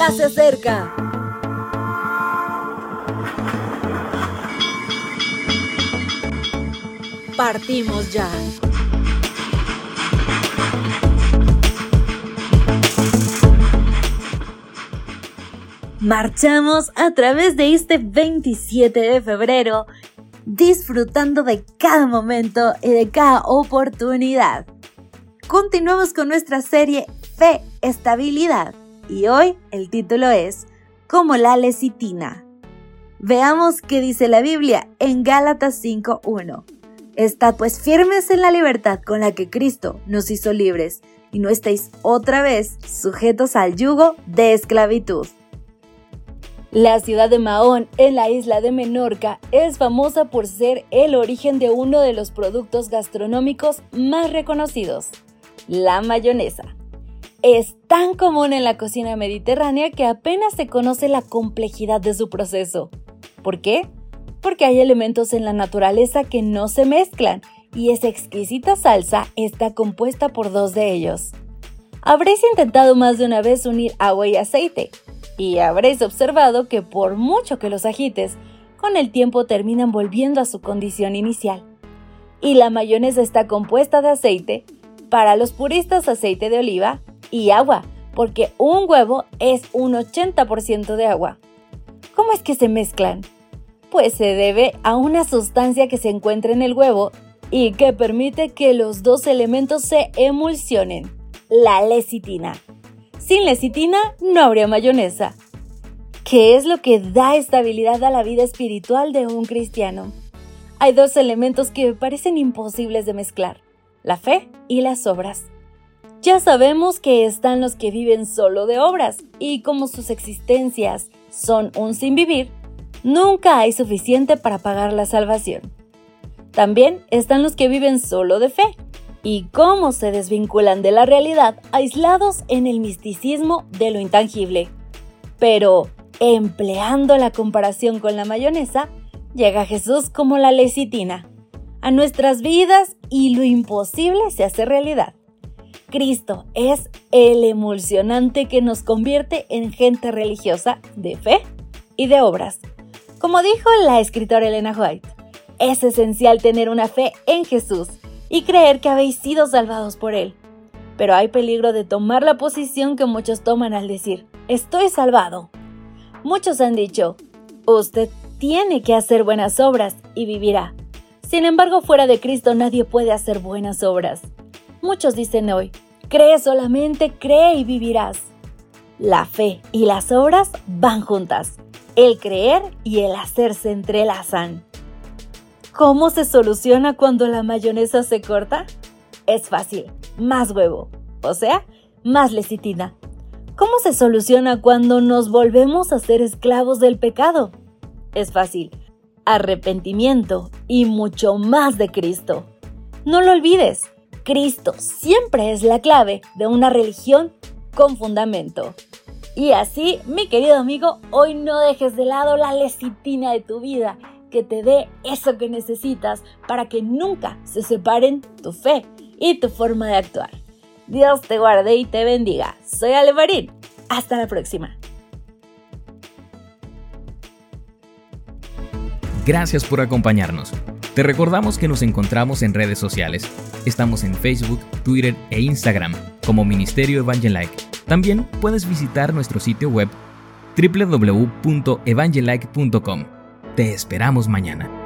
ya se acerca. Partimos ya. Marchamos a través de este 27 de febrero, disfrutando de cada momento y de cada oportunidad. Continuamos con nuestra serie Fe, Estabilidad y hoy el título es Como la lecitina. Veamos qué dice la Biblia en Gálatas 5.1. Estad pues firmes en la libertad con la que Cristo nos hizo libres y no estéis otra vez sujetos al yugo de esclavitud. La ciudad de Mahón, en la isla de Menorca, es famosa por ser el origen de uno de los productos gastronómicos más reconocidos, la mayonesa. Es tan común en la cocina mediterránea que apenas se conoce la complejidad de su proceso. ¿Por qué? Porque hay elementos en la naturaleza que no se mezclan y esa exquisita salsa está compuesta por dos de ellos. Habréis intentado más de una vez unir agua y aceite, y habréis observado que por mucho que los agites, con el tiempo terminan volviendo a su condición inicial. Y la mayonesa está compuesta de aceite, para los puristas aceite de oliva y agua, porque un huevo es un 80% de agua. ¿Cómo es que se mezclan? Pues se debe a una sustancia que se encuentra en el huevo y que permite que los dos elementos se emulsionen, la lecitina. Sin lecitina no habría mayonesa. ¿Qué es lo que da estabilidad a la vida espiritual de un cristiano? Hay dos elementos que parecen imposibles de mezclar, la fe y las obras. Ya sabemos que están los que viven solo de obras y como sus existencias son un sin vivir, nunca hay suficiente para pagar la salvación. También están los que viven solo de fe y cómo se desvinculan de la realidad aislados en el misticismo de lo intangible. Pero, empleando la comparación con la mayonesa, llega Jesús como la lecitina a nuestras vidas y lo imposible se hace realidad. Cristo es el emulsionante que nos convierte en gente religiosa de fe y de obras. Como dijo la escritora Elena White, es esencial tener una fe en Jesús y creer que habéis sido salvados por Él. Pero hay peligro de tomar la posición que muchos toman al decir, estoy salvado. Muchos han dicho, usted tiene que hacer buenas obras y vivirá. Sin embargo, fuera de Cristo nadie puede hacer buenas obras. Muchos dicen hoy, cree solamente, cree y vivirás. La fe y las obras van juntas. El creer y el hacer se entrelazan. ¿Cómo se soluciona cuando la mayonesa se corta? Es fácil, más huevo, o sea, más lecitina. ¿Cómo se soluciona cuando nos volvemos a ser esclavos del pecado? Es fácil, arrepentimiento y mucho más de Cristo. No lo olvides, Cristo siempre es la clave de una religión con fundamento. Y así, mi querido amigo, hoy no dejes de lado la lecitina de tu vida que te dé eso que necesitas para que nunca se separen tu fe y tu forma de actuar. Dios te guarde y te bendiga. Soy Ale Marín. Hasta la próxima. Gracias por acompañarnos. Te recordamos que nos encontramos en redes sociales. Estamos en Facebook, Twitter e Instagram como Ministerio Evangelike. También puedes visitar nuestro sitio web www.evangelike.com te esperamos mañana.